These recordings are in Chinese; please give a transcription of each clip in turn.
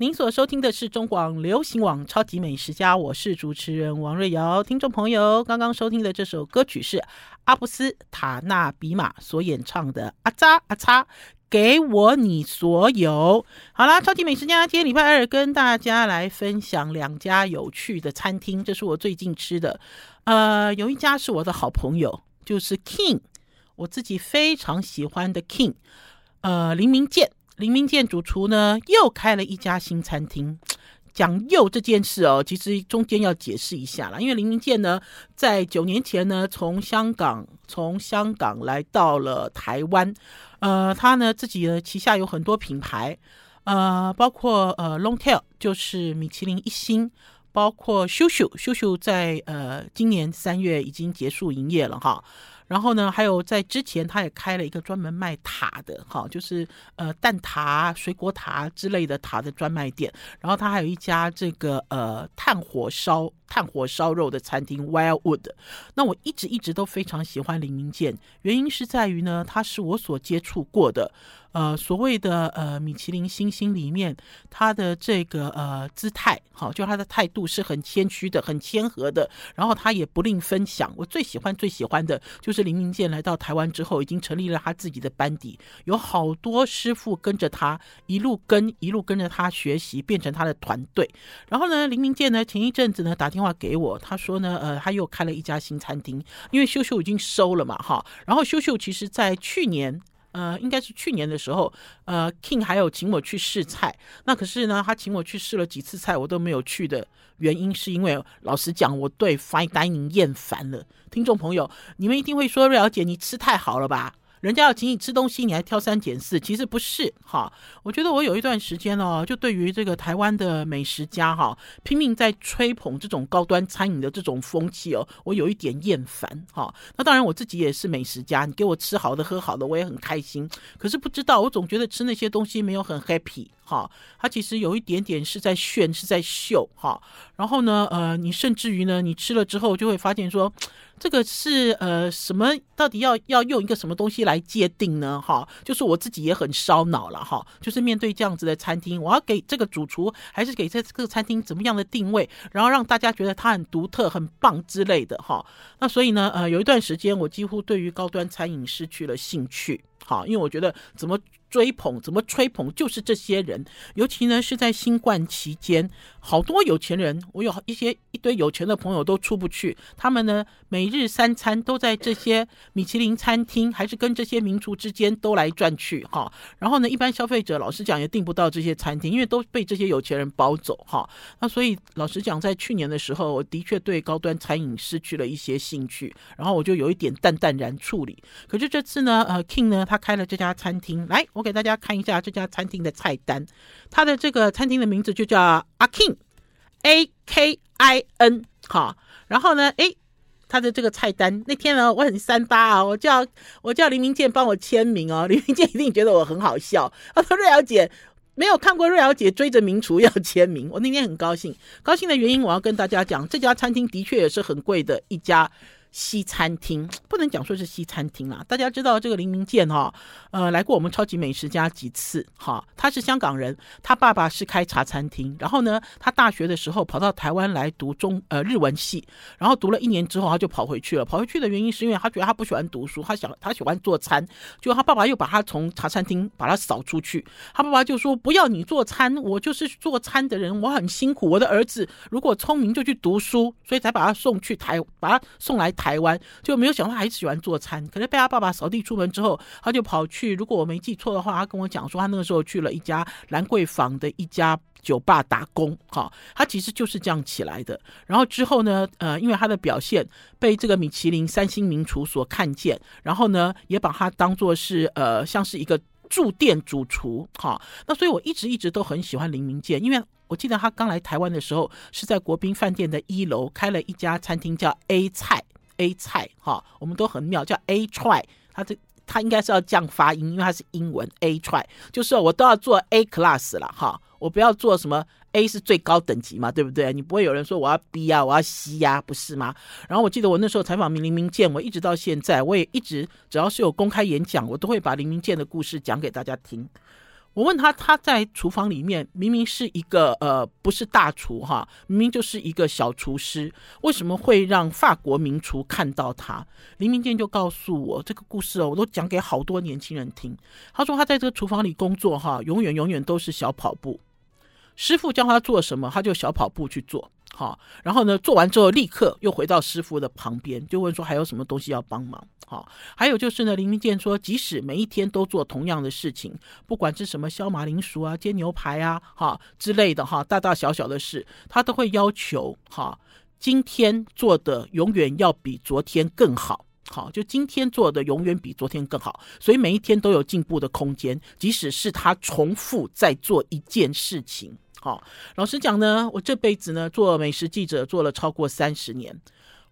您所收听的是中广流行网《超级美食家》，我是主持人王瑞瑶。听众朋友，刚刚收听的这首歌曲是阿布斯塔纳比马所演唱的《阿扎阿擦》，给我你所有。好啦，超级美食家今天礼拜二跟大家来分享两家有趣的餐厅，这是我最近吃的。呃，有一家是我的好朋友，就是 King，我自己非常喜欢的 King，呃，林明健。林明健主厨呢，又开了一家新餐厅。讲又这件事哦，其实中间要解释一下啦，因为林明健呢，在九年前呢，从香港从香港来到了台湾。呃，他呢自己呢旗下有很多品牌，呃，包括呃 Longtail 就是米其林一星，包括秀秀秀秀在呃今年三月已经结束营业了哈。然后呢，还有在之前，他也开了一个专门卖塔的，哈，就是呃蛋塔、水果塔之类的塔的专卖店。然后他还有一家这个呃炭火烧炭火烧肉的餐厅 Wildwood。那我一直一直都非常喜欢林明健，原因是在于呢，他是我所接触过的。呃，所谓的呃米其林星星里面，他的这个呃姿态，好，就他的态度是很谦虚的，很谦和的，然后他也不吝分享。我最喜欢最喜欢的就是林明健来到台湾之后，已经成立了他自己的班底，有好多师傅跟着他一路跟一路跟着他学习，变成他的团队。然后呢，林明健呢前一阵子呢打电话给我，他说呢，呃，他又开了一家新餐厅，因为秀秀已经收了嘛，哈。然后秀秀其实在去年。呃，应该是去年的时候，呃，King 还有请我去试菜。那可是呢，他请我去试了几次菜，我都没有去的原因，是因为老实讲，我对 Fine Dining 厌烦了。听众朋友，你们一定会说，瑞瑶姐，你吃太好了吧？人家要请你吃东西，你还挑三拣四，其实不是哈。我觉得我有一段时间哦，就对于这个台湾的美食家哈，拼命在吹捧这种高端餐饮的这种风气哦，我有一点厌烦哈。那当然我自己也是美食家，你给我吃好的喝好的，我也很开心。可是不知道，我总觉得吃那些东西没有很 happy 哈。它其实有一点点是在炫，是在秀哈。然后呢，呃，你甚至于呢，你吃了之后就会发现说。这个是呃什么？到底要要用一个什么东西来界定呢？哈，就是我自己也很烧脑了哈。就是面对这样子的餐厅，我要给这个主厨还是给这个餐厅怎么样的定位，然后让大家觉得它很独特、很棒之类的哈。那所以呢，呃，有一段时间我几乎对于高端餐饮失去了兴趣。好，因为我觉得怎么追捧、怎么吹捧，就是这些人。尤其呢是在新冠期间，好多有钱人，我有一些一堆有钱的朋友都出不去，他们呢每日三餐都在这些米其林餐厅，还是跟这些名厨之间兜来转去哈。然后呢，一般消费者老实讲也订不到这些餐厅，因为都被这些有钱人包走哈。那所以老实讲，在去年的时候，我的确对高端餐饮失去了一些兴趣，然后我就有一点淡淡然处理。可是这次呢，呃，King 呢他。开了这家餐厅，来，我给大家看一下这家餐厅的菜单。他的这个餐厅的名字就叫阿 king，A K I N，好。然后呢，诶，他的这个菜单那天呢，我很三八啊，我叫我叫林明健帮我签名哦。林明健一定觉得我很好笑。他说：“瑞瑶姐没有看过瑞瑶姐追着名厨要签名。”我那天很高兴，高兴的原因我要跟大家讲，这家餐厅的确也是很贵的一家。西餐厅不能讲说是西餐厅啦，大家知道这个林明健哈，呃，来过我们超级美食家几次哈，他是香港人，他爸爸是开茶餐厅，然后呢，他大学的时候跑到台湾来读中呃日文系，然后读了一年之后他就跑回去了，跑回去的原因是因为他觉得他不喜欢读书，他想他喜欢做餐，就他爸爸又把他从茶餐厅把他扫出去，他爸爸就说不要你做餐，我就是做餐的人，我很辛苦，我的儿子如果聪明就去读书，所以才把他送去台，把他送来。台湾就没有想到他还是喜欢做餐，可是被他爸爸扫地出门之后，他就跑去。如果我没记错的话，他跟我讲说，他那个时候去了一家兰桂坊的一家酒吧打工。哈，他其实就是这样起来的。然后之后呢，呃，因为他的表现被这个米其林三星名厨所看见，然后呢，也把他当做是呃，像是一个驻店主厨。哈，那所以我一直一直都很喜欢林明健，因为我记得他刚来台湾的时候是在国宾饭店的一楼开了一家餐厅，叫 A 菜。A 菜哈，我们都很妙，叫 A try，他这他应该是要这样发音，因为它是英文 A try，就是我都要做 A class 了哈，我不要做什么 A 是最高等级嘛，对不对？你不会有人说我要 B 啊，我要 C 呀，不是吗？然后我记得我那时候采访林明健，我一直到现在，我也一直只要是有公开演讲，我都会把林明健的故事讲给大家听。我问他，他在厨房里面明明是一个呃不是大厨哈，明明就是一个小厨师，为什么会让法国名厨看到他？林明健就告诉我这个故事哦，我都讲给好多年轻人听。他说他在这个厨房里工作哈，永远永远都是小跑步，师傅教他做什么，他就小跑步去做。好，然后呢，做完之后立刻又回到师傅的旁边，就问说还有什么东西要帮忙？好，还有就是呢，林明健说，即使每一天都做同样的事情，不管是什么削马铃薯啊、煎牛排啊、哈之类的哈，大大小小的事，他都会要求哈，今天做的永远要比昨天更好。好，就今天做的永远比昨天更好，所以每一天都有进步的空间，即使是他重复在做一件事情。好，老实讲呢，我这辈子呢做美食记者做了超过三十年，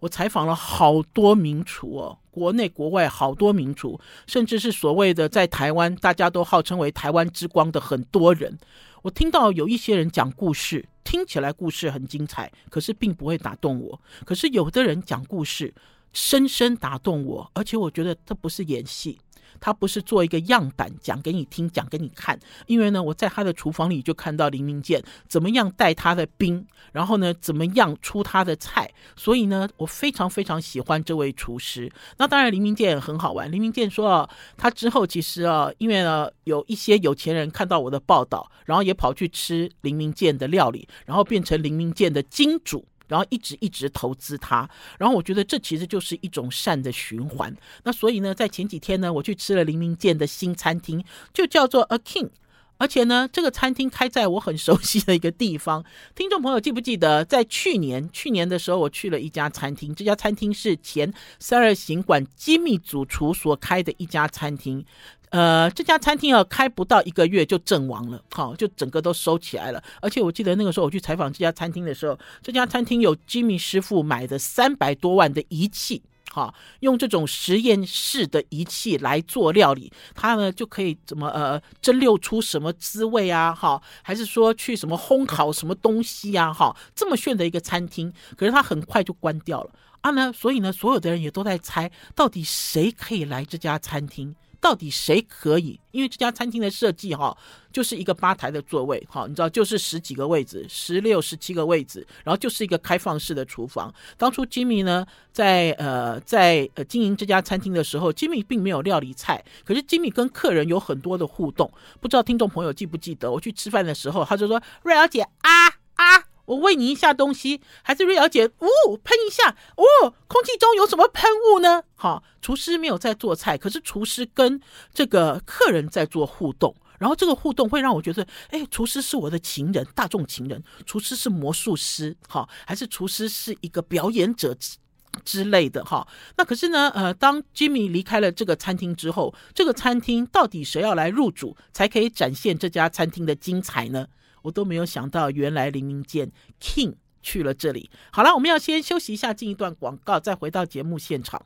我采访了好多名厨哦，国内国外好多名厨，甚至是所谓的在台湾大家都号称为台湾之光的很多人。我听到有一些人讲故事，听起来故事很精彩，可是并不会打动我。可是有的人讲故事，深深打动我，而且我觉得这不是演戏。他不是做一个样板讲给你听，讲给你看，因为呢，我在他的厨房里就看到林明健怎么样带他的兵，然后呢，怎么样出他的菜，所以呢，我非常非常喜欢这位厨师。那当然，林明健也很好玩。林明健说啊，他之后其实啊，因为呢，有一些有钱人看到我的报道，然后也跑去吃林明健的料理，然后变成林明健的金主。然后一直一直投资它，然后我觉得这其实就是一种善的循环。那所以呢，在前几天呢，我去吃了林明健的新餐厅，就叫做 A King，而且呢，这个餐厅开在我很熟悉的一个地方。听众朋友记不记得，在去年去年的时候，我去了一家餐厅，这家餐厅是前三二行馆机密主厨所开的一家餐厅。呃，这家餐厅啊，开不到一个月就阵亡了，好，就整个都收起来了。而且我记得那个时候我去采访这家餐厅的时候，这家餐厅有吉米师傅买的三百多万的仪器，好，用这种实验室的仪器来做料理，他呢就可以怎么呃蒸馏出什么滋味啊，哈，还是说去什么烘烤什么东西呀，哈，这么炫的一个餐厅，可是他很快就关掉了啊呢，所以呢，所有的人也都在猜，到底谁可以来这家餐厅。到底谁可以？因为这家餐厅的设计哈，就是一个吧台的座位哈，你知道，就是十几个位置，十六、十七个位置，然后就是一个开放式的厨房。当初 Jimmy 呢，在呃在呃经营这家餐厅的时候，，Jimmy 并没有料理菜，可是 Jimmy 跟客人有很多的互动。不知道听众朋友记不记得，我去吃饭的时候，他就说：“瑞儿姐啊啊。”我喂你一下东西，还是瑞肴姐？呜、哦，喷一下，哦，空气中有什么喷雾呢？好，厨师没有在做菜，可是厨师跟这个客人在做互动，然后这个互动会让我觉得，哎，厨师是我的情人，大众情人，厨师是魔术师，好，还是厨师是一个表演者之之类的，哈。那可是呢，呃，当 Jimmy 离开了这个餐厅之后，这个餐厅到底谁要来入主，才可以展现这家餐厅的精彩呢？我都没有想到，原来林明健 King 去了这里。好了，我们要先休息一下，进一段广告，再回到节目现场。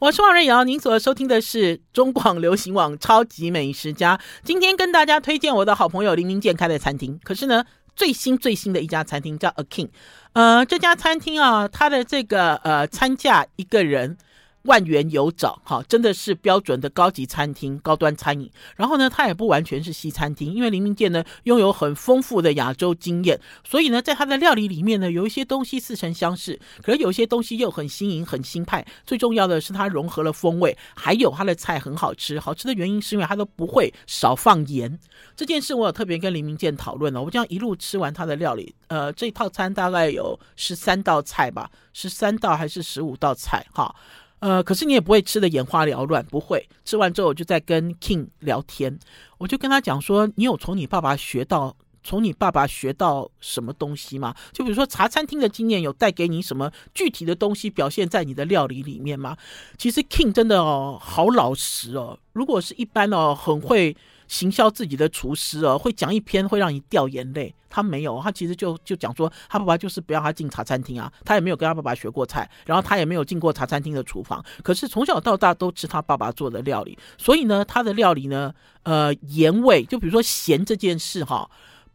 我是王瑞瑶，您所收听的是中广流行网超级美食家。今天跟大家推荐我的好朋友林明健开的餐厅。可是呢，最新最新的一家餐厅叫 A King。呃，这家餐厅啊，它的这个呃餐价一个人。万元有找，哈，真的是标准的高级餐厅、高端餐饮。然后呢，它也不完全是西餐厅，因为林明健呢拥有很丰富的亚洲经验，所以呢，在他的料理里面呢，有一些东西似曾相识，可是有一些东西又很新颖、很新派。最重要的是，它融合了风味，还有它的菜很好吃。好吃的原因是因为它都不会少放盐。这件事我有特别跟林明健讨论了。我这样一路吃完他的料理，呃，这套餐大概有十三道菜吧，十三道还是十五道菜？哈。呃，可是你也不会吃的眼花缭乱，不会。吃完之后，我就在跟 King 聊天，我就跟他讲说：“你有从你爸爸学到，从你爸爸学到什么东西吗？就比如说茶餐厅的经验，有带给你什么具体的东西表现在你的料理里面吗？”其实 King 真的哦，好老实哦。如果是一般哦，很会。行销自己的厨师哦，会讲一篇会让你掉眼泪。他没有，他其实就就讲说，他爸爸就是不要他进茶餐厅啊，他也没有跟他爸爸学过菜，然后他也没有进过茶餐厅的厨房。可是从小到大都吃他爸爸做的料理，所以呢，他的料理呢，呃，盐味就比如说咸这件事哈，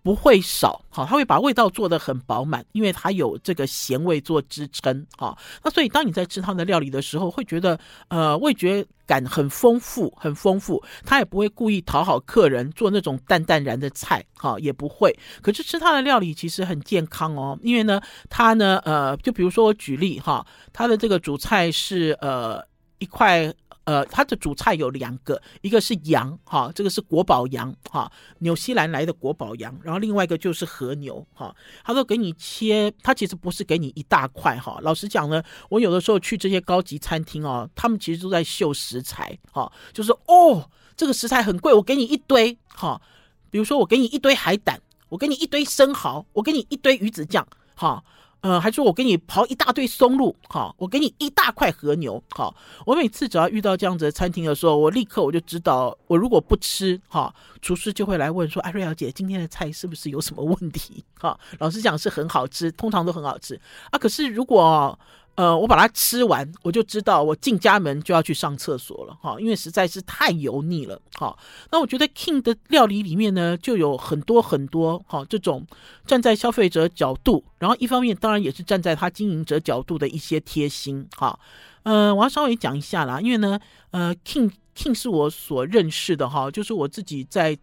不会少，好，它会把味道做得很饱满，因为它有这个咸味做支撑，好，那所以当你在吃它的料理的时候，会觉得呃味觉感很丰富，很丰富。它也不会故意讨好客人做那种淡淡然的菜，哈，也不会。可是吃它的料理其实很健康哦，因为呢，它呢，呃，就比如说我举例哈，它的这个主菜是呃一块。呃，它的主菜有两个，一个是羊，哈，这个是国宝羊，哈，纽西兰来的国宝羊，然后另外一个就是和牛，哈，他都给你切，他其实不是给你一大块，哈，老实讲呢，我有的时候去这些高级餐厅哦，他们其实都在秀食材，哈，就是哦，这个食材很贵，我给你一堆，哈，比如说我给你一堆海胆，我给你一堆生蚝，我给你一堆鱼子酱，哈。呃，还说我给你刨一大堆松露，好，我给你一大块和牛，好，我每次只要遇到这样子的餐厅的时候，我立刻我就知道，我如果不吃，哈，厨师就会来问说，哎，瑞瑶姐，今天的菜是不是有什么问题？哈，老实讲是很好吃，通常都很好吃啊，可是如果。呃，我把它吃完，我就知道我进家门就要去上厕所了哈，因为实在是太油腻了哈。那我觉得 King 的料理里面呢，就有很多很多哈这种站在消费者角度，然后一方面当然也是站在他经营者角度的一些贴心哈。呃，我要稍微讲一下啦，因为呢，呃，King King 是我所认识的哈，就是我自己在。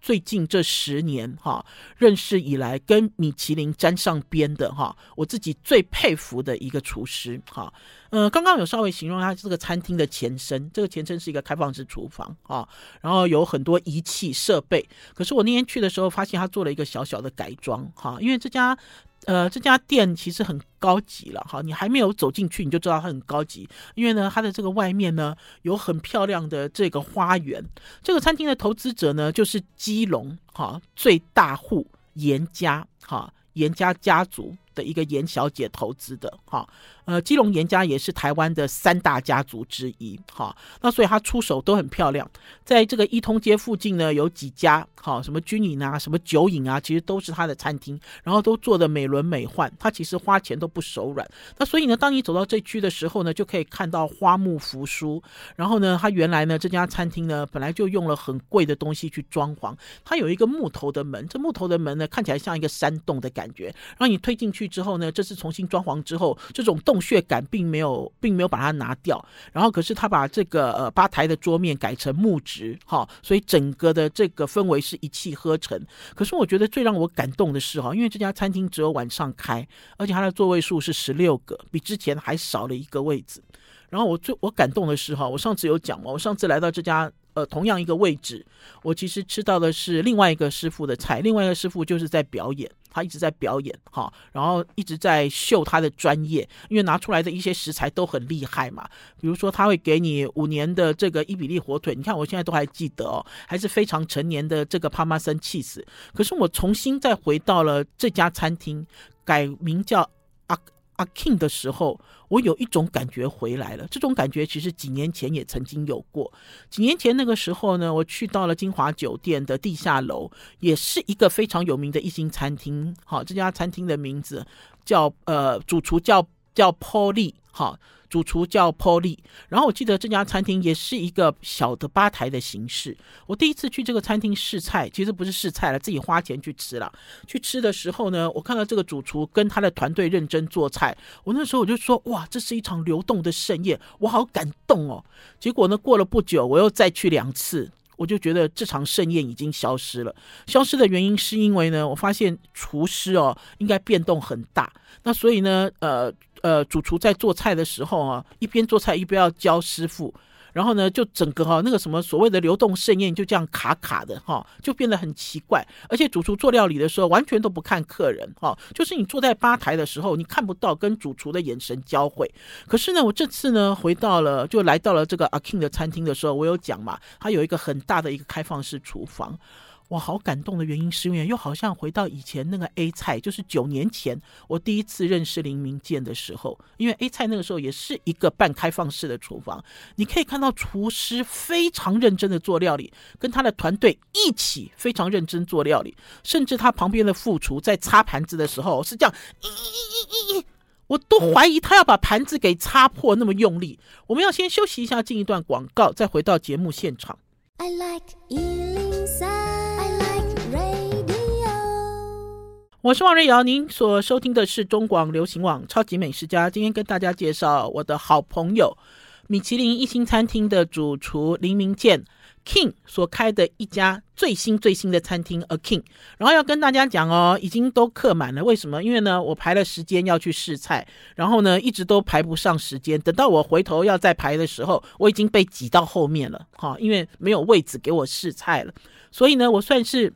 最近这十年哈，认识以来跟米其林沾上边的哈，我自己最佩服的一个厨师哈。呃，刚刚有稍微形容他这个餐厅的前身，这个前身是一个开放式厨房啊，然后有很多仪器设备。可是我那天去的时候，发现他做了一个小小的改装哈，因为这家。呃，这家店其实很高级了哈，你还没有走进去，你就知道它很高级，因为呢，它的这个外面呢有很漂亮的这个花园。这个餐厅的投资者呢，就是基隆哈最大户严家哈严家家族的一个严小姐投资的哈。呃，基隆严家也是台湾的三大家族之一，哈，那所以他出手都很漂亮。在这个一通街附近呢，有几家，哈，什么军营啊，什么酒饮啊，其实都是他的餐厅，然后都做的美轮美奂。他其实花钱都不手软。那所以呢，当你走到这区的时候呢，就可以看到花木扶疏。然后呢，他原来呢这家餐厅呢，本来就用了很贵的东西去装潢。它有一个木头的门，这木头的门呢，看起来像一个山洞的感觉。然后你推进去之后呢，这次重新装潢之后，这种洞。穴感并没有，并没有把它拿掉，然后可是他把这个呃吧台的桌面改成木质，哈，所以整个的这个氛围是一气呵成。可是我觉得最让我感动的是哈，因为这家餐厅只有晚上开，而且它的座位数是十六个，比之前还少了一个位置。然后我最我感动的是哈，我上次有讲嘛，我上次来到这家。呃，同样一个位置，我其实吃到的是另外一个师傅的菜，另外一个师傅就是在表演，他一直在表演哈，然后一直在秀他的专业，因为拿出来的一些食材都很厉害嘛，比如说他会给你五年的这个伊比利火腿，你看我现在都还记得哦，还是非常成年的这个帕玛森气死，可是我重新再回到了这家餐厅，改名叫阿。King 的时候，我有一种感觉回来了。这种感觉其实几年前也曾经有过。几年前那个时候呢，我去到了金华酒店的地下楼，也是一个非常有名的一星餐厅。好，这家餐厅的名字叫呃，主厨叫叫 Polly。好。主厨叫 Polly，然后我记得这家餐厅也是一个小的吧台的形式。我第一次去这个餐厅试菜，其实不是试菜了，自己花钱去吃了。去吃的时候呢，我看到这个主厨跟他的团队认真做菜，我那时候我就说：哇，这是一场流动的盛宴，我好感动哦。结果呢，过了不久，我又再去两次。我就觉得这场盛宴已经消失了。消失的原因是因为呢，我发现厨师哦应该变动很大。那所以呢，呃呃，主厨在做菜的时候啊，一边做菜一边要教师傅。然后呢，就整个哈那个什么所谓的流动盛宴就这样卡卡的哈，就变得很奇怪。而且主厨做料理的时候完全都不看客人哈，就是你坐在吧台的时候，你看不到跟主厨的眼神交汇。可是呢，我这次呢回到了，就来到了这个阿 King 的餐厅的时候，我有讲嘛，他有一个很大的一个开放式厨房。我好感动的原因是因为又好像回到以前那个 A 菜，就是九年前我第一次认识林明健的时候，因为 A 菜那个时候也是一个半开放式的厨房，你可以看到厨师非常认真的做料理，跟他的团队一起非常认真做料理，甚至他旁边的副厨在擦盘子的时候是这样，咦咦咦咦咦，我都怀疑他要把盘子给擦破那么用力。我们要先休息一下，进一段广告，再回到节目现场。I like 我是王瑞瑶，您所收听的是中广流行网超级美食家。今天跟大家介绍我的好朋友米其林一星餐厅的主厨林明健 King 所开的一家最新最新的餐厅 A King。然后要跟大家讲哦，已经都客满了。为什么？因为呢，我排了时间要去试菜，然后呢，一直都排不上时间。等到我回头要再排的时候，我已经被挤到后面了。哈，因为没有位置给我试菜了。所以呢，我算是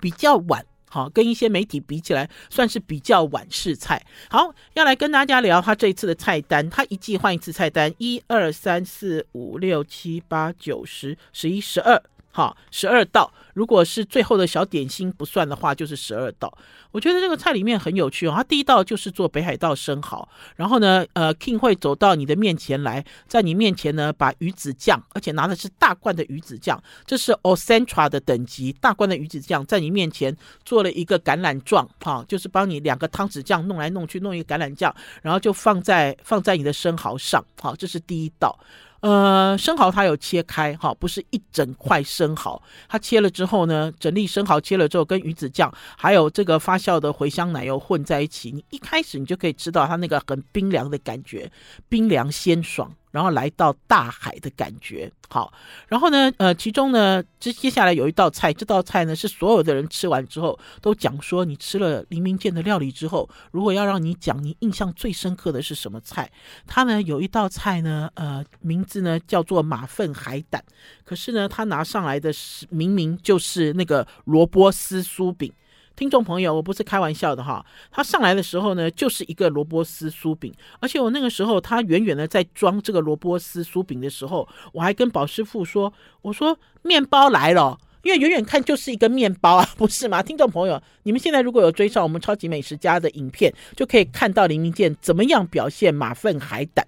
比较晚。好，跟一些媒体比起来，算是比较晚试菜。好，要来跟大家聊他这一次的菜单。他一季换一次菜单，一二三四五六七八九十十一十二。好，十二道。如果是最后的小点心不算的话，就是十二道。我觉得这个菜里面很有趣哦。它第一道就是做北海道生蚝，然后呢，呃，King 会走到你的面前来，在你面前呢，把鱼子酱，而且拿的是大罐的鱼子酱，这是 Ocentra 的等级，大罐的鱼子酱，在你面前做了一个橄榄状，哈，就是帮你两个汤匙酱弄来弄去，弄一个橄榄酱，然后就放在放在你的生蚝上，好，这是第一道。呃，生蚝它有切开哈，不是一整块生蚝，它切了之后呢，整粒生蚝切了之后，跟鱼子酱还有这个发酵的茴香奶油混在一起，你一开始你就可以吃到它那个很冰凉的感觉，冰凉鲜爽。然后来到大海的感觉，好，然后呢，呃，其中呢，接接下来有一道菜，这道菜呢是所有的人吃完之后都讲说，你吃了黎明见的料理之后，如果要让你讲你印象最深刻的是什么菜，他呢有一道菜呢，呃，名字呢叫做马粪海胆，可是呢，他拿上来的是明明就是那个萝卜丝酥饼。听众朋友，我不是开玩笑的哈，他上来的时候呢，就是一个萝卜丝酥饼，而且我那个时候他远远的在装这个萝卜丝酥饼的时候，我还跟宝师傅说，我说面包来了，因为远远看就是一个面包啊，不是吗？听众朋友，你们现在如果有追上我们超级美食家的影片，就可以看到林明健怎么样表现马粪海胆。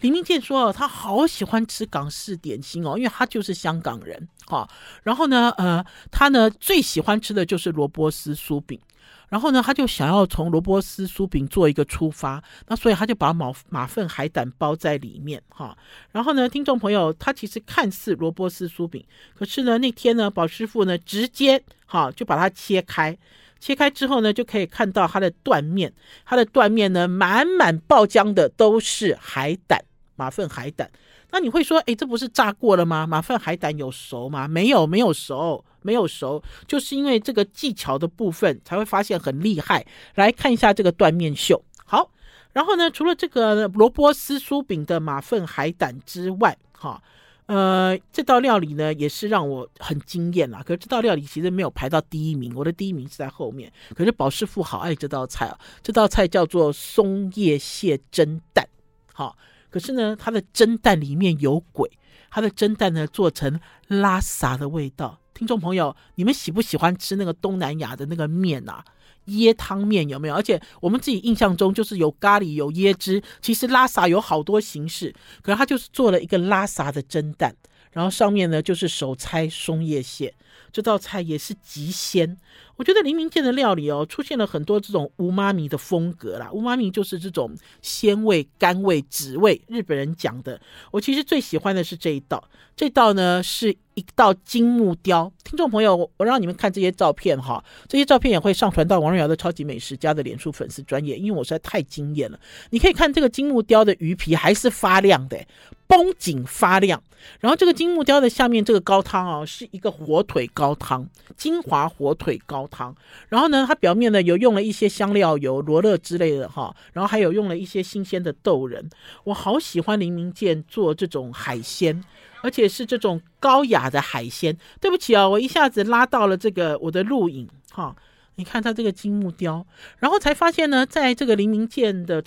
林明健说：“他好喜欢吃港式点心哦，因为他就是香港人哈。然后呢，呃，他呢最喜欢吃的就是萝卜丝酥饼。然后呢，他就想要从萝卜丝酥饼做一个出发，那所以他就把马马粪海胆包在里面哈。然后呢，听众朋友，他其实看似萝卜丝酥饼，可是呢，那天呢，宝师傅呢直接哈就把它切开，切开之后呢，就可以看到它的断面，它的断面呢满满爆浆的都是海胆。”马粪海胆，那你会说，诶，这不是炸过了吗？马粪海胆有熟吗？没有，没有熟，没有熟，就是因为这个技巧的部分才会发现很厉害。来看一下这个断面秀，好，然后呢，除了这个萝卜丝酥饼的马粪海胆之外，哈，呃，这道料理呢也是让我很惊艳啦。可是这道料理其实没有排到第一名，我的第一名是在后面。可是宝师傅好爱这道菜啊，这道菜叫做松叶蟹蒸蛋，好。可是呢，它的蒸蛋里面有鬼，它的蒸蛋呢做成拉萨的味道。听众朋友，你们喜不喜欢吃那个东南亚的那个面啊？椰汤面有没有？而且我们自己印象中就是有咖喱有椰汁，其实拉萨有好多形式，可是它就是做了一个拉萨的蒸蛋，然后上面呢就是手拆松叶蟹。这道菜也是极鲜，我觉得黎明健的料理哦，出现了很多这种乌妈咪的风格啦。乌妈咪就是这种鲜味、甘味、脂味，日本人讲的。我其实最喜欢的是这一道，这道呢是一道金木雕。听众朋友，我我让你们看这些照片哈，这些照片也会上传到王瑞瑶的超级美食家的脸书粉丝专业，因为我实在太惊艳了。你可以看这个金木雕的鱼皮还是发亮的。绷紧发亮，然后这个金木雕的下面这个高汤啊，是一个火腿高汤，金华火腿高汤。然后呢，它表面呢有用了一些香料油、罗勒之类的哈，然后还有用了一些新鲜的豆仁。我好喜欢林明健做这种海鲜，而且是这种高雅的海鲜。对不起啊，我一下子拉到了这个我的录影哈。你看它这个金木雕，然后才发现呢，在这个黎明健的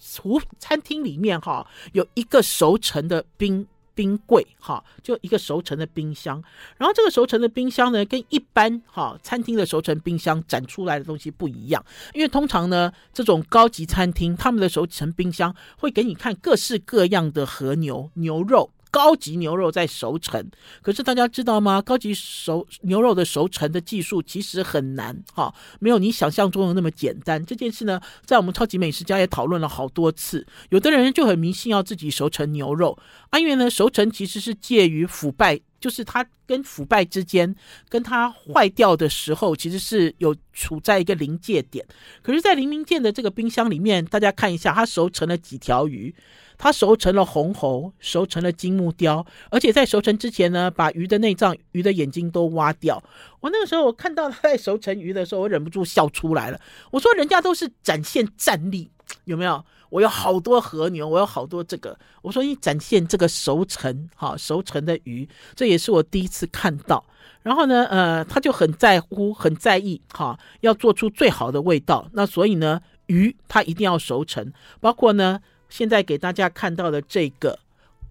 厨餐厅里面哈，有一个熟成的冰冰柜哈，就一个熟成的冰箱。然后这个熟成的冰箱呢，跟一般哈餐厅的熟成冰箱展出来的东西不一样，因为通常呢，这种高级餐厅他们的熟成冰箱会给你看各式各样的和牛牛肉。高级牛肉在熟成，可是大家知道吗？高级熟牛肉的熟成的技术其实很难，哈，没有你想象中的那么简单。这件事呢，在我们超级美食家也讨论了好多次。有的人就很迷信要自己熟成牛肉，啊，因为呢，熟成其实是介于腐败就是它跟腐败之间，跟它坏掉的时候，其实是有处在一个临界点。可是，在林明健的这个冰箱里面，大家看一下，它熟成了几条鱼，它熟成了红喉，熟成了金木雕，而且在熟成之前呢，把鱼的内脏、鱼的眼睛都挖掉。我那个时候，我看到他在熟成鱼的时候，我忍不住笑出来了。我说，人家都是展现战力，有没有？我有好多和牛，我有好多这个。我说你展现这个熟成，哈，熟成的鱼，这也是我第一次看到。然后呢，呃，他就很在乎，很在意，哈，要做出最好的味道。那所以呢，鱼它一定要熟成，包括呢，现在给大家看到的这个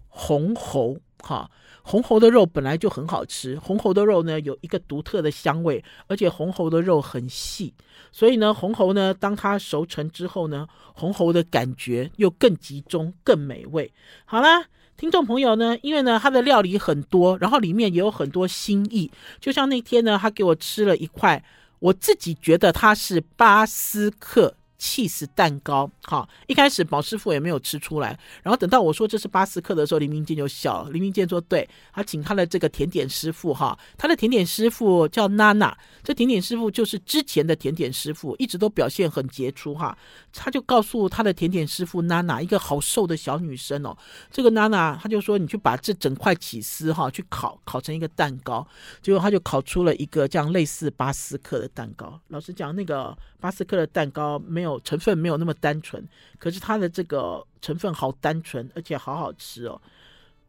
红喉，哈。红喉的肉本来就很好吃，红喉的肉呢有一个独特的香味，而且红喉的肉很细，所以呢，红喉呢当它熟成之后呢，红喉的感觉又更集中、更美味。好啦，听众朋友呢，因为呢它的料理很多，然后里面也有很多心意，就像那天呢，他给我吃了一块，我自己觉得它是巴斯克。起司蛋糕，好，一开始宝师傅也没有吃出来，然后等到我说这是巴斯克的时候，林明健就笑了。林明健说：“对，他请他的这个甜点师傅，哈，他的甜点师傅叫娜娜，这甜点师傅就是之前的甜点师傅，一直都表现很杰出，哈。他就告诉他的甜点师傅娜娜，一个好瘦的小女生哦，这个娜娜，他就说你去把这整块起司，哈，去烤，烤成一个蛋糕，结果他就烤出了一个这样类似巴斯克的蛋糕。老实讲，那个巴斯克的蛋糕没有。成分没有那么单纯，可是它的这个成分好单纯，而且好好吃哦。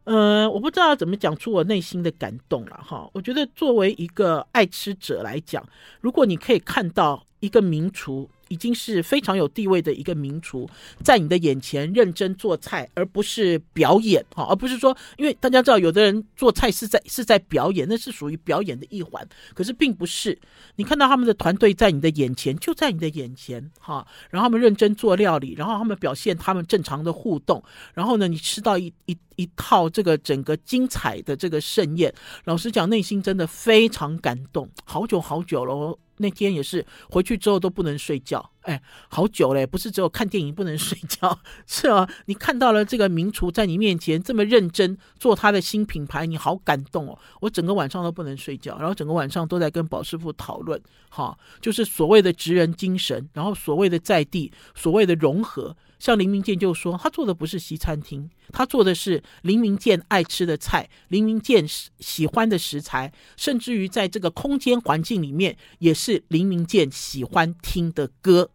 呃，我不知道怎么讲出我内心的感动了哈。我觉得作为一个爱吃者来讲，如果你可以看到一个名厨。已经是非常有地位的一个名厨，在你的眼前认真做菜，而不是表演哈，而不是说，因为大家知道，有的人做菜是在是在表演，那是属于表演的一环，可是并不是。你看到他们的团队在你的眼前，就在你的眼前哈，然后他们认真做料理，然后他们表现他们正常的互动，然后呢，你吃到一一一套这个整个精彩的这个盛宴，老实讲，内心真的非常感动，好久好久了。那天也是回去之后都不能睡觉，哎，好久嘞，不是只有看电影不能睡觉，是啊，你看到了这个名厨在你面前这么认真做他的新品牌，你好感动哦，我整个晚上都不能睡觉，然后整个晚上都在跟宝师傅讨论，哈，就是所谓的职人精神，然后所谓的在地，所谓的融合。像林明健就说，他做的不是西餐厅，他做的是林明健爱吃的菜，林明健喜欢的食材，甚至于在这个空间环境里面，也是林明健喜欢听的歌。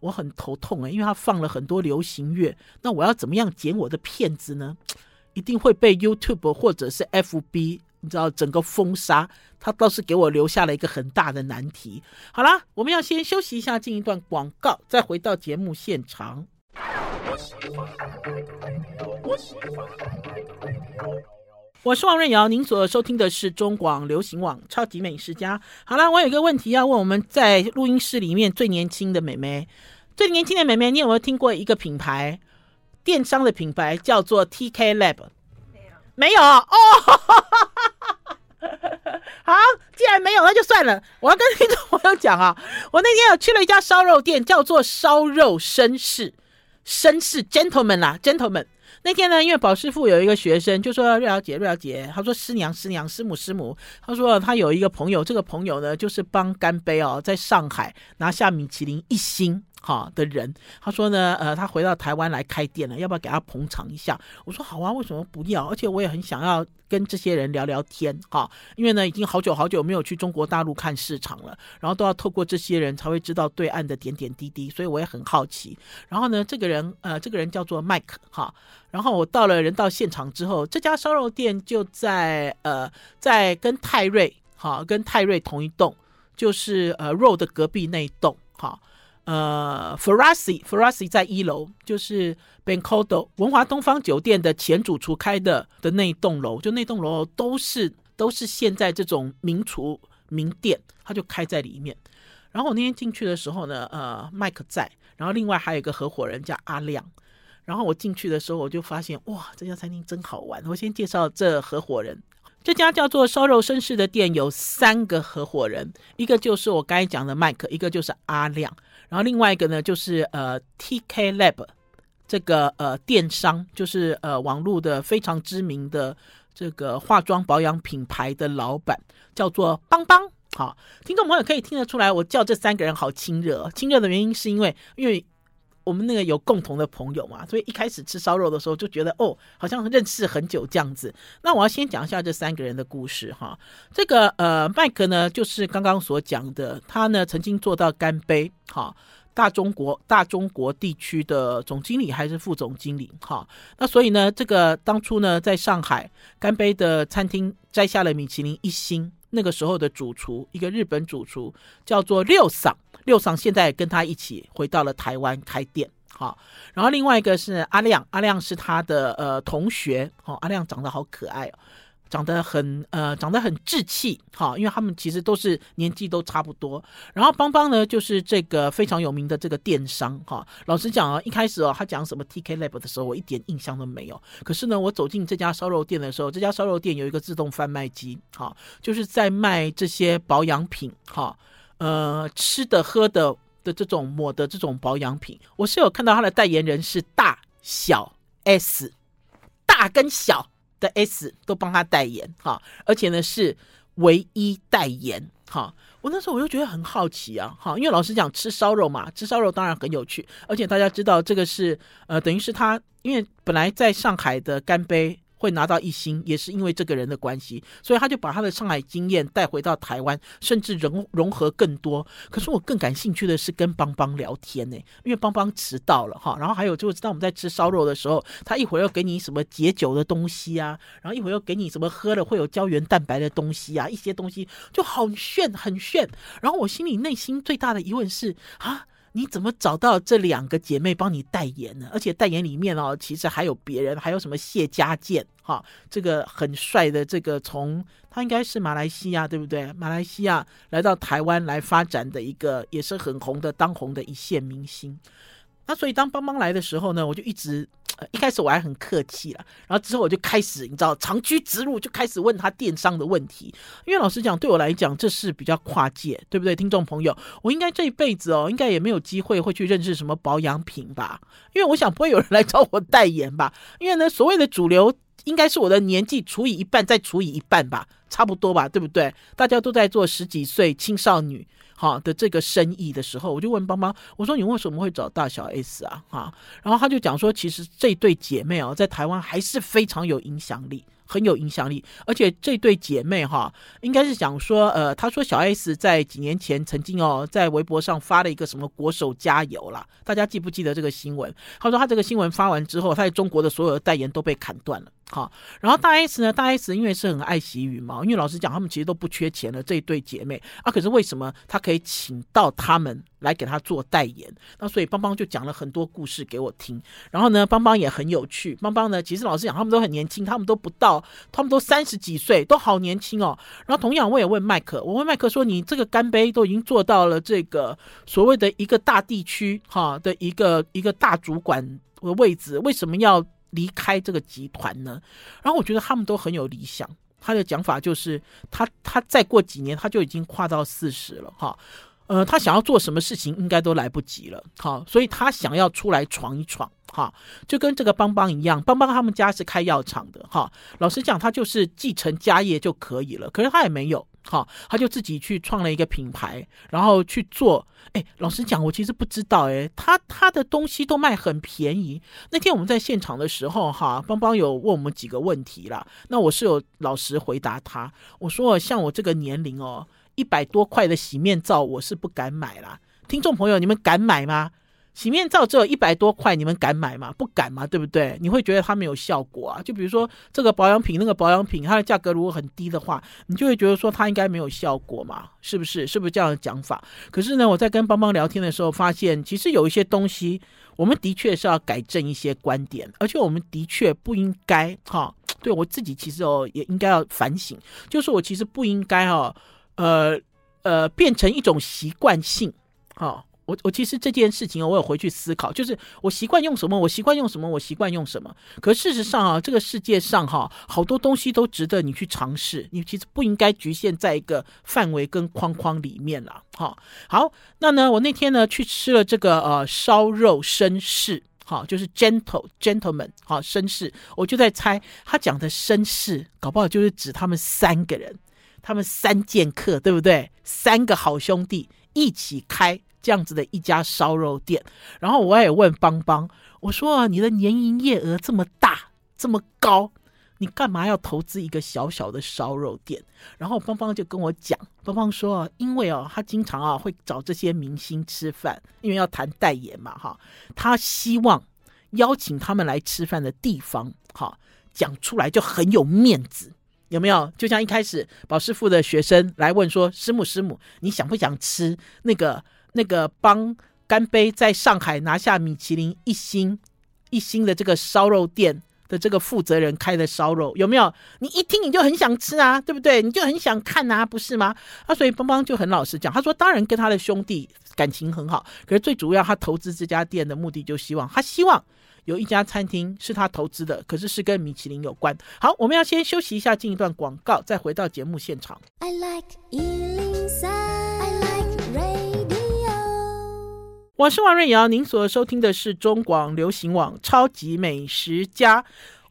我很头痛啊，因为他放了很多流行乐，那我要怎么样剪我的片子呢？一定会被 YouTube 或者是 FB，你知道整个封杀。他倒是给我留下了一个很大的难题。好啦，我们要先休息一下，进一段广告，再回到节目现场。我是王瑞瑶，您所收听的是中广流行网《超级美食家》。好了，我有一个问题要问我们在录音室里面最年轻的美眉，最年轻的美眉，你有没有听过一个品牌，电商的品牌叫做 TK Lab？没有，没有哦。好，既然没有，那就算了。我要跟听众朋友讲啊，我那天有去了一家烧肉店，叫做烧肉绅士。绅士，gentleman 啦，gentleman。那天呢，因为宝师傅有一个学生就说：“瑞小姐，瑞小姐，他说师娘，师娘，师母，师母。他说他有一个朋友，这个朋友呢，就是帮干杯哦，在上海拿下米其林一星。”好的人，他说呢，呃，他回到台湾来开店了，要不要给他捧场一下？我说好啊，为什么不要？而且我也很想要跟这些人聊聊天，哈，因为呢，已经好久好久没有去中国大陆看市场了，然后都要透过这些人才会知道对岸的点点滴滴，所以我也很好奇。然后呢，这个人，呃，这个人叫做麦克，哈，然后我到了人到现场之后，这家烧肉店就在，呃，在跟泰瑞，哈，跟泰瑞同一栋，就是呃肉的隔壁那一栋，哈。呃 f e r a s i f e r a s i 在一楼，就是 Bencodo 文华东方酒店的前主厨开的的那栋楼，就那栋楼都是都是现在这种名厨名店，他就开在里面。然后我那天进去的时候呢，呃，麦克在，然后另外还有一个合伙人叫阿亮。然后我进去的时候，我就发现哇，这家餐厅真好玩。我先介绍这合伙人。这家叫做烧肉绅士的店有三个合伙人，一个就是我刚才讲的麦克，一个就是阿亮，然后另外一个呢就是呃 TK Lab 这个呃电商，就是呃网络的非常知名的这个化妆保养品牌的老板，叫做邦邦。好，听众朋友可以听得出来，我叫这三个人好亲热。亲热的原因是因为，因为我们那个有共同的朋友嘛，所以一开始吃烧肉的时候就觉得，哦，好像认识很久这样子。那我要先讲一下这三个人的故事哈。这个呃，麦克呢，就是刚刚所讲的，他呢曾经做到干杯，哈。大中国大中国地区的总经理还是副总经理，哈，那所以呢，这个当初呢，在上海干杯的餐厅摘下了米其林一星，那个时候的主厨一个日本主厨叫做六桑，六桑现在跟他一起回到了台湾开店，好，然后另外一个是阿亮，阿亮是他的呃同学，哦，阿亮长得好可爱哦。长得很呃，长得很稚气，哈，因为他们其实都是年纪都差不多。然后邦邦呢，就是这个非常有名的这个电商，哈。老实讲啊，一开始哦，他讲什么 TK Lab 的时候，我一点印象都没有。可是呢，我走进这家烧肉店的时候，这家烧肉店有一个自动贩卖机，哈，就是在卖这些保养品，哈，呃，吃的喝的的这种抹的这种保养品。我是有看到他的代言人是大小 S，大跟小。的 S 都帮他代言哈，而且呢是唯一代言哈。我那时候我就觉得很好奇啊哈，因为老师讲吃烧肉嘛，吃烧肉当然很有趣，而且大家知道这个是呃等于是他，因为本来在上海的干杯。会拿到一星，也是因为这个人的关系，所以他就把他的上海经验带回到台湾，甚至融融合更多。可是我更感兴趣的是跟邦邦聊天呢，因为邦邦迟到了哈，然后还有就知道我们在吃烧肉的时候，他一会儿要给你什么解酒的东西啊，然后一会儿又给你什么喝了会有胶原蛋白的东西啊，一些东西就好炫很炫。然后我心里内心最大的疑问是啊。你怎么找到这两个姐妹帮你代言呢？而且代言里面哦，其实还有别人，还有什么谢家健哈，这个很帅的这个从他应该是马来西亚对不对？马来西亚来到台湾来发展的一个也是很红的当红的一线明星。那所以当邦邦来的时候呢，我就一直。一开始我还很客气了，然后之后我就开始，你知道，长驱直入，就开始问他电商的问题。因为老实讲，对我来讲，这是比较跨界，对不对，听众朋友？我应该这一辈子哦，应该也没有机会会去认识什么保养品吧？因为我想不会有人来找我代言吧？因为呢，所谓的主流应该是我的年纪除以一半再除以一半吧，差不多吧，对不对？大家都在做十几岁青少女。好的这个生意的时候，我就问邦邦，我说你为什么会找大小 S 啊？哈，然后他就讲说，其实这对姐妹哦，在台湾还是非常有影响力，很有影响力。而且这对姐妹哈，应该是讲说，呃，他说小 S 在几年前曾经哦，在微博上发了一个什么“国手加油”啦，大家记不记得这个新闻？他说他这个新闻发完之后，他在中国的所有的代言都被砍断了。好，然后大 S 呢？大 S 因为是很爱惜羽毛，因为老实讲，他们其实都不缺钱的这一对姐妹啊。可是为什么她可以请到他们来给她做代言？那所以邦邦就讲了很多故事给我听。然后呢，邦邦也很有趣。邦邦呢，其实老实讲，他们都很年轻，他们都不到，他们都三十几岁，都好年轻哦。然后同样，我也问麦克，我问麦克说：“你这个干杯都已经做到了这个所谓的一个大地区哈的一个一个大主管的位置，为什么要？”离开这个集团呢，然后我觉得他们都很有理想。他的讲法就是他，他再过几年他就已经跨到四十了，哈，呃，他想要做什么事情应该都来不及了，好，所以他想要出来闯一闯。哈，就跟这个邦邦一样，邦邦他们家是开药厂的哈。老实讲，他就是继承家业就可以了，可是他也没有哈，他就自己去创了一个品牌，然后去做。哎，老实讲，我其实不知道哎，他他的东西都卖很便宜。那天我们在现场的时候哈，邦邦有问我们几个问题啦，那我是有老实回答他，我说像我这个年龄哦，一百多块的洗面皂我是不敢买啦。听众朋友，你们敢买吗？洗面皂只有一百多块，你们敢买吗？不敢嘛，对不对？你会觉得它没有效果啊。就比如说这个保养品，那个保养品，它的价格如果很低的话，你就会觉得说它应该没有效果嘛，是不是？是不是这样的讲法？可是呢，我在跟邦邦聊天的时候，发现其实有一些东西，我们的确是要改正一些观点，而且我们的确不应该哈。对我自己其实哦，也应该要反省，就是我其实不应该哈，呃呃，变成一种习惯性哈。我我其实这件事情我有回去思考，就是我习惯用什么，我习惯用什么，我习惯用什么。可事实上啊，这个世界上哈，好多东西都值得你去尝试。你其实不应该局限在一个范围跟框框里面了。哈，好，那呢，我那天呢去吃了这个呃烧肉绅士。好，就是 gentle gentleman，好，绅士。我就在猜，他讲的绅士，搞不好就是指他们三个人，他们三剑客，对不对？三个好兄弟一起开这样子的一家烧肉店。然后我也问邦邦，我说你的年营业额这么大，这么高。你干嘛要投资一个小小的烧肉店？然后邦邦就跟我讲，邦邦说，因为哦，他经常啊会找这些明星吃饭，因为要谈代言嘛，哈，他希望邀请他们来吃饭的地方，哈，讲出来就很有面子，有没有？就像一开始宝师傅的学生来问说，师母师母，你想不想吃那个那个帮干杯在上海拿下米其林一星一星的这个烧肉店？的这个负责人开的烧肉有没有？你一听你就很想吃啊，对不对？你就很想看啊，不是吗？啊，所以邦邦就很老实讲，他说当然跟他的兄弟感情很好，可是最主要他投资这家店的目的就希望他希望有一家餐厅是他投资的，可是是跟米其林有关。好，我们要先休息一下，进一段广告，再回到节目现场。I like 我是王瑞瑶，您所收听的是中广流行网《超级美食家》。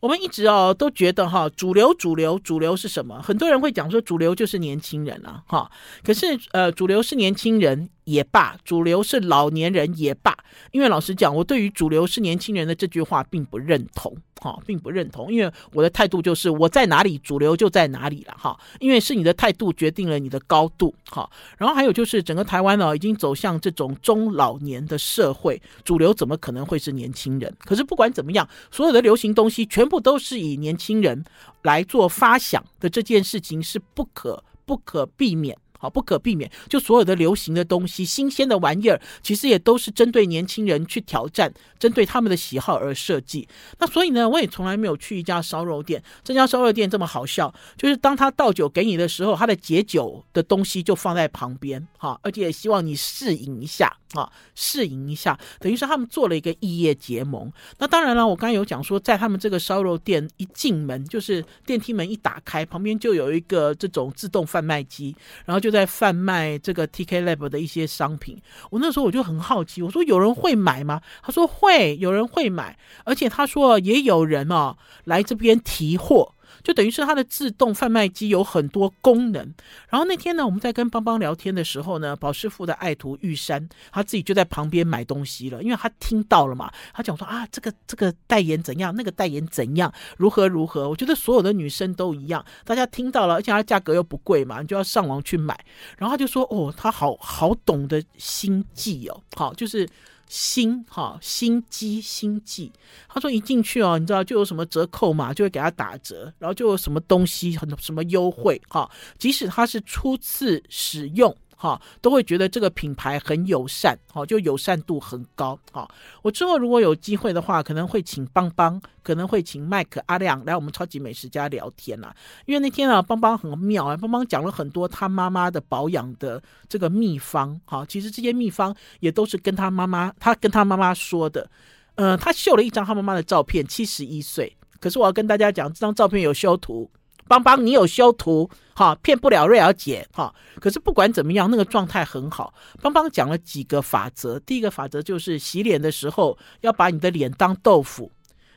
我们一直哦都觉得哈，主流主流主流是什么？很多人会讲说主流就是年轻人了哈。可是呃，主流是年轻人。也罢，主流是老年人也罢，因为老实讲，我对于主流是年轻人的这句话并不认同，哈，并不认同，因为我的态度就是我在哪里，主流就在哪里了，哈，因为是你的态度决定了你的高度，哈，然后还有就是整个台湾呢，已经走向这种中老年的社会，主流怎么可能会是年轻人？可是不管怎么样，所有的流行东西全部都是以年轻人来做发想的，这件事情是不可不可避免。好，不可避免，就所有的流行的东西、新鲜的玩意儿，其实也都是针对年轻人去挑战，针对他们的喜好而设计。那所以呢，我也从来没有去一家烧肉店。这家烧肉店这么好笑，就是当他倒酒给你的时候，他的解酒的东西就放在旁边，哈，而且也希望你试饮一下，啊，试饮一下，等于是他们做了一个异业结盟。那当然了，我刚才有讲说，在他们这个烧肉店一进门，就是电梯门一打开，旁边就有一个这种自动贩卖机，然后就。在贩卖这个 TK Lab 的一些商品，我那时候我就很好奇，我说有人会买吗？他说会，有人会买，而且他说也有人哦来这边提货。就等于是它的自动贩卖机有很多功能。然后那天呢，我们在跟邦邦聊天的时候呢，宝师傅的爱徒玉山他自己就在旁边买东西了，因为他听到了嘛，他讲说啊，这个这个代言怎样，那个代言怎样，如何如何。我觉得所有的女生都一样，大家听到了，而且它价格又不贵嘛，你就要上网去买。然后他就说哦，他好好懂得心计哦，好就是。心哈心机心计，他说一进去哦，你知道就有什么折扣嘛，就会给他打折，然后就有什么东西很什么优惠哈，即使他是初次使用。哈，都会觉得这个品牌很友善，哈，就友善度很高，哈。我之后如果有机会的话，可能会请邦邦，可能会请麦克阿亮来我们超级美食家聊天啦。因为那天啊，邦邦很妙啊，邦邦讲了很多他妈妈的保养的这个秘方，哈，其实这些秘方也都是跟他妈妈，他跟他妈妈说的。呃，他秀了一张他妈妈的照片，七十一岁，可是我要跟大家讲，这张照片有修图。邦邦，你有修图哈，骗不了瑞瑶姐哈。可是不管怎么样，那个状态很好。邦邦讲了几个法则，第一个法则就是洗脸的时候要把你的脸当豆腐。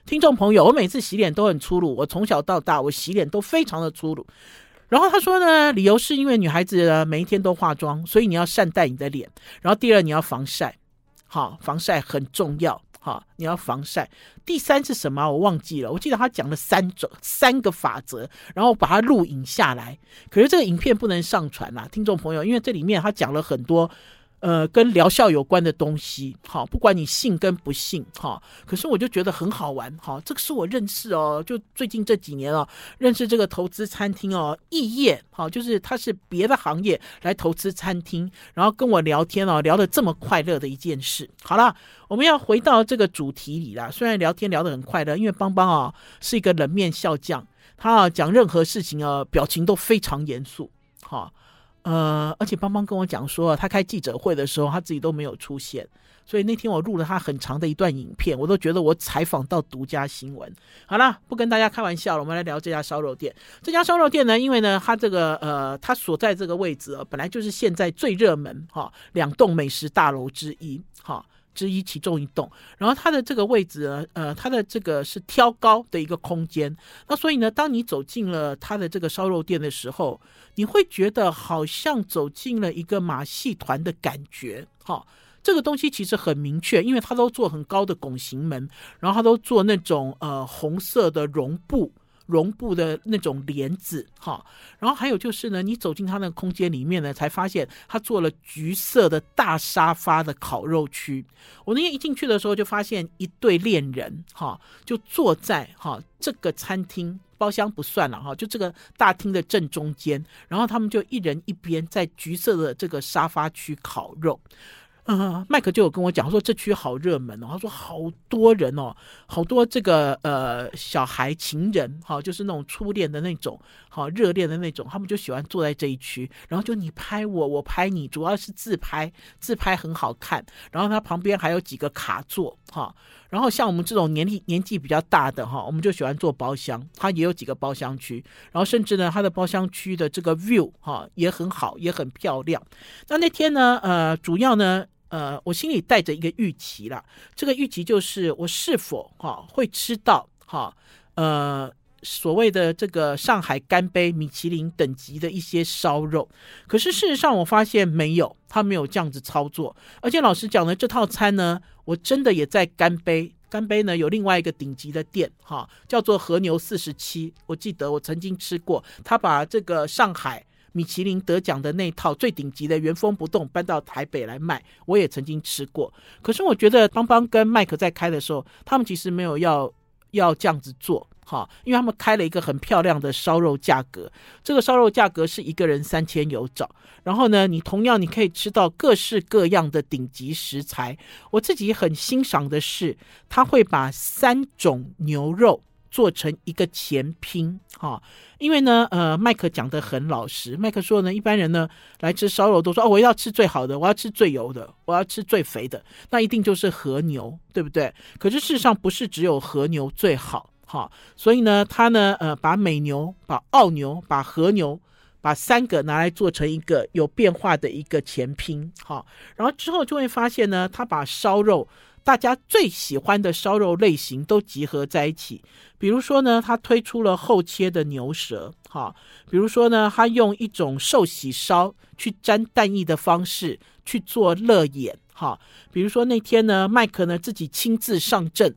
听众朋友，我每次洗脸都很粗鲁，我从小到大我洗脸都非常的粗鲁。然后他说呢，理由是因为女孩子呢每一天都化妆，所以你要善待你的脸。然后第二，你要防晒，好，防晒很重要。好，你要防晒。第三是什么？我忘记了。我记得他讲了三种三个法则，然后把它录影下来。可是这个影片不能上传啦，听众朋友，因为这里面他讲了很多。呃，跟疗效有关的东西，好，不管你信跟不信，哈，可是我就觉得很好玩，哈，这个是我认识哦，就最近这几年哦，认识这个投资餐厅哦，异业，好，就是他是别的行业来投资餐厅，然后跟我聊天哦，聊得这么快乐的一件事。好了，我们要回到这个主题里了，虽然聊天聊得很快乐，因为邦邦啊是一个冷面笑匠，他啊讲任何事情啊表情都非常严肃，哈。呃，而且邦邦跟我讲说，他开记者会的时候，他自己都没有出现，所以那天我录了他很长的一段影片，我都觉得我采访到独家新闻。好了，不跟大家开玩笑了，我们来聊这家烧肉店。这家烧肉店呢，因为呢，它这个呃，它所在这个位置啊，本来就是现在最热门哈两栋美食大楼之一哈。之一，其中一栋。然后它的这个位置呢，呃，它的这个是挑高的一个空间。那所以呢，当你走进了它的这个烧肉店的时候，你会觉得好像走进了一个马戏团的感觉。哈，这个东西其实很明确，因为它都做很高的拱形门，然后它都做那种呃红色的绒布。绒布的那种帘子，哈，然后还有就是呢，你走进他那个空间里面呢，才发现他做了橘色的大沙发的烤肉区。我那天一进去的时候，就发现一对恋人，哈，就坐在哈这个餐厅包厢不算了哈，就这个大厅的正中间，然后他们就一人一边在橘色的这个沙发区烤肉。嗯，麦克就有跟我讲他说，这区好热门哦，他说好多人哦，好多这个呃小孩情人哈，就是那种初恋的那种好热恋的那种，他们就喜欢坐在这一区，然后就你拍我，我拍你，主要是自拍，自拍很好看。然后他旁边还有几个卡座哈，然后像我们这种年龄年纪比较大的哈，我们就喜欢坐包厢，他也有几个包厢区，然后甚至呢，他的包厢区的这个 view 哈也很好，也很漂亮。那那天呢，呃，主要呢。呃，我心里带着一个预期啦，这个预期就是我是否哈、会吃到哈、呃所谓的这个上海干杯米其林等级的一些烧肉，可是事实上我发现没有，他没有这样子操作，而且老实讲呢，这套餐呢，我真的也在干杯，干杯呢有另外一个顶级的店哈、叫做和牛四十七，我记得我曾经吃过，他把这个上海。米其林得奖的那套最顶级的原封不动搬到台北来卖，我也曾经吃过。可是我觉得邦邦跟麦克在开的时候，他们其实没有要要这样子做，哈，因为他们开了一个很漂亮的烧肉价格，这个烧肉价格是一个人三千有找。然后呢，你同样你可以吃到各式各样的顶级食材。我自己很欣赏的是，他会把三种牛肉。做成一个前拼，哈，因为呢，呃，麦克讲得很老实。麦克说呢，一般人呢来吃烧肉都说，哦，我要吃最好的，我要吃最油的，我要吃最肥的，那一定就是和牛，对不对？可是事实上不是只有和牛最好，哈，所以呢，他呢，呃，把美牛、把澳牛、把和牛，把三个拿来做成一个有变化的一个前拼，哈，然后之后就会发现呢，他把烧肉。大家最喜欢的烧肉类型都集合在一起，比如说呢，他推出了厚切的牛舌，哈，比如说呢，他用一种寿喜烧去沾蛋液的方式去做热眼，哈，比如说那天呢，麦克呢自己亲自上阵。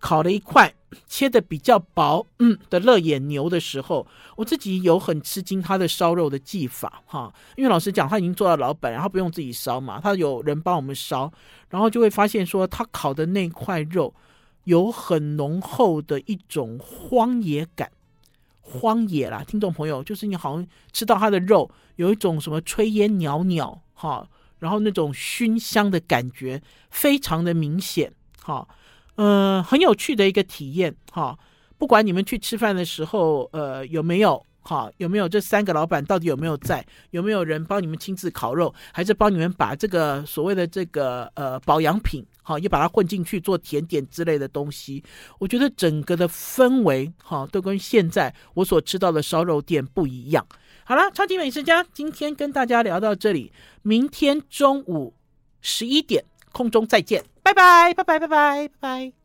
烤了一块切的比较薄，嗯的乐眼牛的时候，我自己有很吃惊他的烧肉的技法哈，因为老实讲他已经做到老板，然后不用自己烧嘛，他有人帮我们烧，然后就会发现说他烤的那块肉有很浓厚的一种荒野感，荒野啦，听众朋友，就是你好像吃到他的肉有一种什么炊烟袅袅哈，然后那种熏香的感觉非常的明显哈。呃，很有趣的一个体验哈。不管你们去吃饭的时候，呃，有没有哈，有没有这三个老板到底有没有在？有没有人帮你们亲自烤肉，还是帮你们把这个所谓的这个呃保养品哈，也把它混进去做甜点之类的东西？我觉得整个的氛围哈，都跟现在我所吃到的烧肉店不一样。好了，超级美食家今天跟大家聊到这里，明天中午十一点空中再见，拜拜，拜拜，拜拜，拜拜。